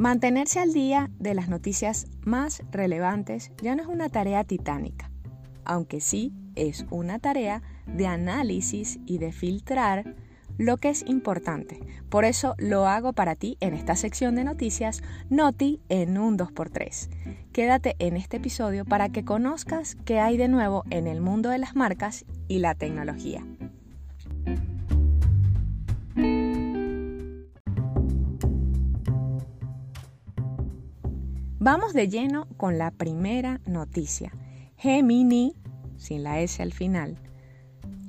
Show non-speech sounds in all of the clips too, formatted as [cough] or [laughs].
Mantenerse al día de las noticias más relevantes ya no es una tarea titánica, aunque sí es una tarea de análisis y de filtrar lo que es importante. Por eso lo hago para ti en esta sección de noticias Noti en un 2x3. Quédate en este episodio para que conozcas qué hay de nuevo en el mundo de las marcas y la tecnología. Vamos de lleno con la primera noticia. Gemini, sin la S al final.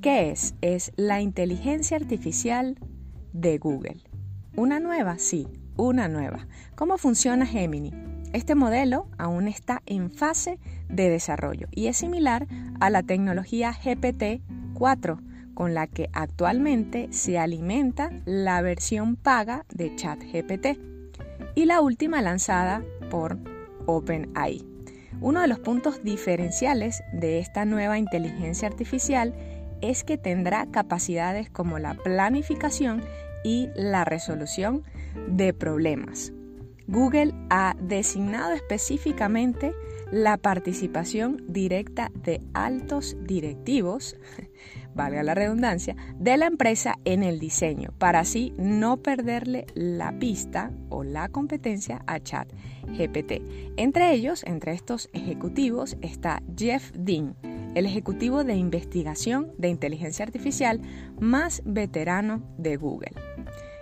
¿Qué es? Es la inteligencia artificial de Google. ¿Una nueva? Sí, una nueva. ¿Cómo funciona Gemini? Este modelo aún está en fase de desarrollo y es similar a la tecnología GPT-4 con la que actualmente se alimenta la versión paga de ChatGPT y la última lanzada por OpenAI. Uno de los puntos diferenciales de esta nueva inteligencia artificial es que tendrá capacidades como la planificación y la resolución de problemas. Google ha designado específicamente la participación directa de altos directivos valga la redundancia, de la empresa en el diseño, para así no perderle la pista o la competencia a Chat GPT. Entre ellos, entre estos ejecutivos, está Jeff Dean, el ejecutivo de investigación de inteligencia artificial más veterano de Google.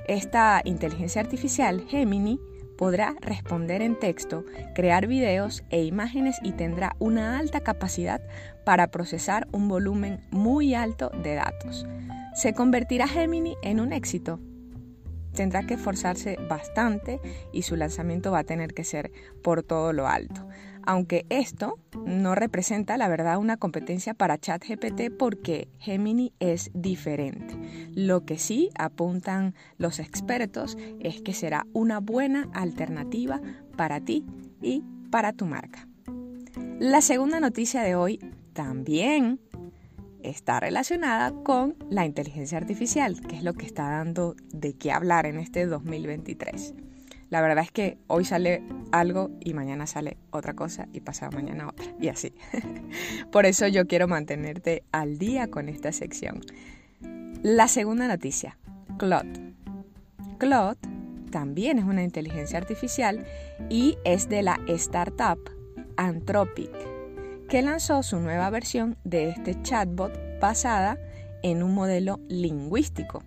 Esta inteligencia artificial, Gemini, podrá responder en texto, crear videos e imágenes y tendrá una alta capacidad para procesar un volumen muy alto de datos. ¿Se convertirá Gemini en un éxito? Tendrá que esforzarse bastante y su lanzamiento va a tener que ser por todo lo alto aunque esto no representa la verdad una competencia para ChatGPT porque Gemini es diferente. Lo que sí apuntan los expertos es que será una buena alternativa para ti y para tu marca. La segunda noticia de hoy también está relacionada con la inteligencia artificial, que es lo que está dando de qué hablar en este 2023. La verdad es que hoy sale algo y mañana sale otra cosa y pasado mañana otra y así. [laughs] Por eso yo quiero mantenerte al día con esta sección. La segunda noticia, Claude. Claude también es una inteligencia artificial y es de la startup Anthropic, que lanzó su nueva versión de este chatbot basada en un modelo lingüístico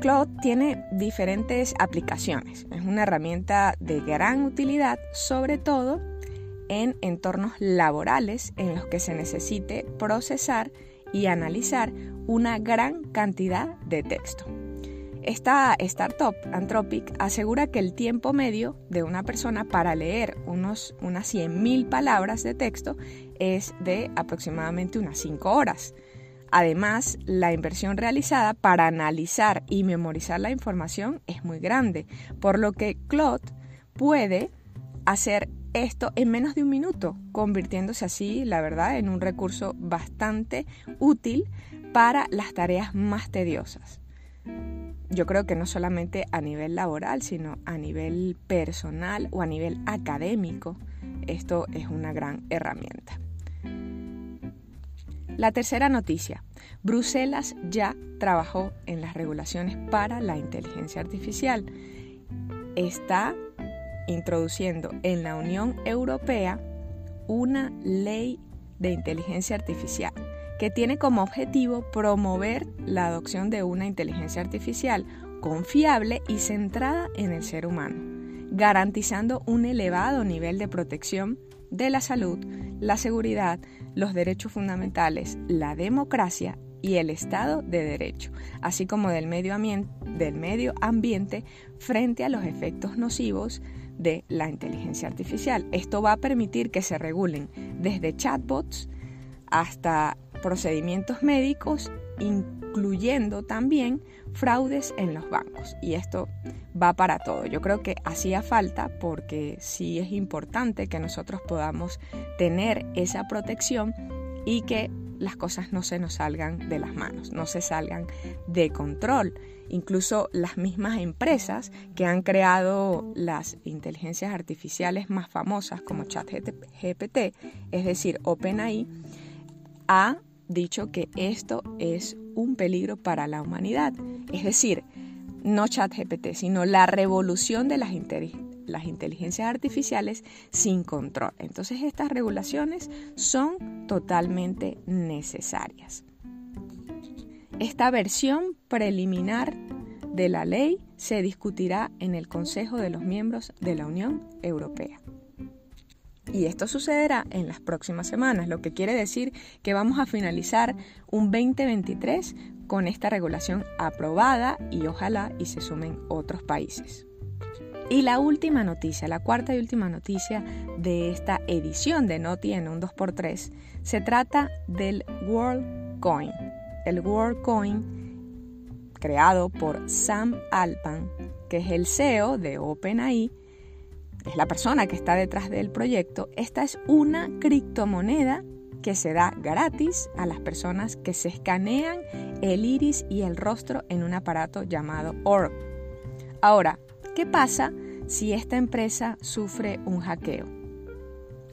Cloud tiene diferentes aplicaciones. Es una herramienta de gran utilidad, sobre todo en entornos laborales en los que se necesite procesar y analizar una gran cantidad de texto. Esta startup, Anthropic, asegura que el tiempo medio de una persona para leer unos, unas 100.000 palabras de texto es de aproximadamente unas 5 horas. Además, la inversión realizada para analizar y memorizar la información es muy grande, por lo que Claude puede hacer esto en menos de un minuto, convirtiéndose así, la verdad, en un recurso bastante útil para las tareas más tediosas. Yo creo que no solamente a nivel laboral, sino a nivel personal o a nivel académico, esto es una gran herramienta. La tercera noticia. Bruselas ya trabajó en las regulaciones para la inteligencia artificial. Está introduciendo en la Unión Europea una ley de inteligencia artificial que tiene como objetivo promover la adopción de una inteligencia artificial confiable y centrada en el ser humano, garantizando un elevado nivel de protección de la salud, la seguridad, los derechos fundamentales, la democracia y el Estado de Derecho, así como del medio, ambiente frente a los efectos nocivos de la inteligencia artificial. Esto va a permitir que se regulen desde chatbots hasta procedimientos médicos, incluyendo también fraudes en los bancos. Y esto va para todo. Yo creo que hacía falta porque sí es importante que nosotros podamos tener esa protección y que las cosas no se nos salgan de las manos, no se salgan de control. Incluso las mismas empresas que han creado las inteligencias artificiales más famosas como ChatGPT, es decir, OpenAI, ha dicho que esto es un peligro para la humanidad. Es decir, no ChatGPT, sino la revolución de las, las inteligencias artificiales sin control. Entonces estas regulaciones son totalmente necesarias. Esta versión preliminar de la ley se discutirá en el Consejo de los Miembros de la Unión Europea. Y esto sucederá en las próximas semanas, lo que quiere decir que vamos a finalizar un 2023 con esta regulación aprobada y ojalá y se sumen otros países. Y la última noticia, la cuarta y última noticia de esta edición de Noti en un 2x3, se trata del World Coin. El World Coin creado por Sam Alpan, que es el CEO de OpenAI, es la persona que está detrás del proyecto. Esta es una criptomoneda que se da gratis a las personas que se escanean el iris y el rostro en un aparato llamado Orb. Ahora, ¿qué pasa si esta empresa sufre un hackeo?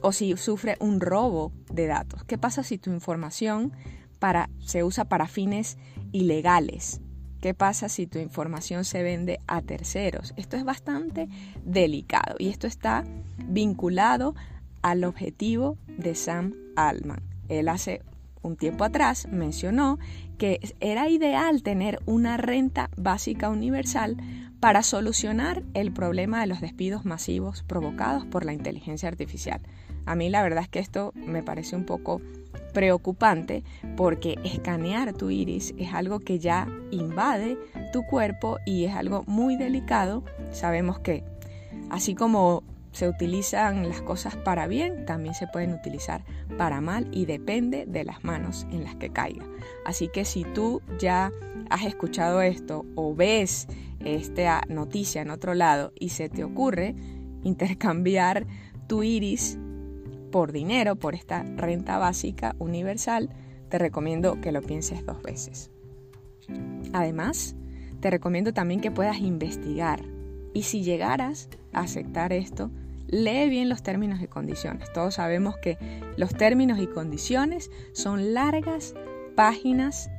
O si sufre un robo de datos. ¿Qué pasa si tu información para, se usa para fines ilegales? ¿Qué pasa si tu información se vende a terceros? Esto es bastante delicado y esto está vinculado al objetivo de Sam Altman. Él hace un tiempo atrás mencionó que era ideal tener una renta básica universal para solucionar el problema de los despidos masivos provocados por la inteligencia artificial. A mí la verdad es que esto me parece un poco preocupante porque escanear tu iris es algo que ya invade tu cuerpo y es algo muy delicado. Sabemos que así como se utilizan las cosas para bien, también se pueden utilizar para mal y depende de las manos en las que caiga. Así que si tú ya has escuchado esto o ves esta noticia en otro lado y se te ocurre intercambiar tu iris por dinero, por esta renta básica universal, te recomiendo que lo pienses dos veces. Además, te recomiendo también que puedas investigar y si llegaras a aceptar esto, lee bien los términos y condiciones. Todos sabemos que los términos y condiciones son largas páginas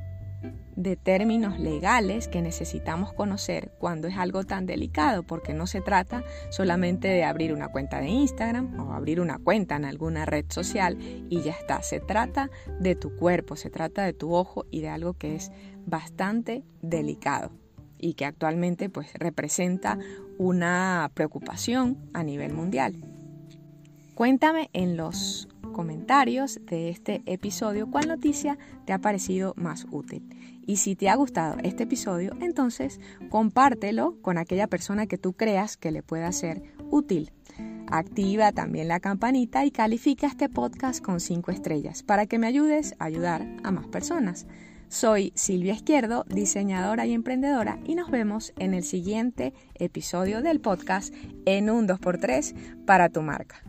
de términos legales que necesitamos conocer cuando es algo tan delicado, porque no se trata solamente de abrir una cuenta de Instagram o abrir una cuenta en alguna red social y ya está. Se trata de tu cuerpo, se trata de tu ojo y de algo que es bastante delicado y que actualmente pues representa una preocupación a nivel mundial. Cuéntame en los comentarios de este episodio cuál noticia te ha parecido más útil. Y si te ha gustado este episodio, entonces compártelo con aquella persona que tú creas que le pueda ser útil. Activa también la campanita y califica este podcast con 5 estrellas para que me ayudes a ayudar a más personas. Soy Silvia Izquierdo, diseñadora y emprendedora, y nos vemos en el siguiente episodio del podcast en un 2x3 para tu marca.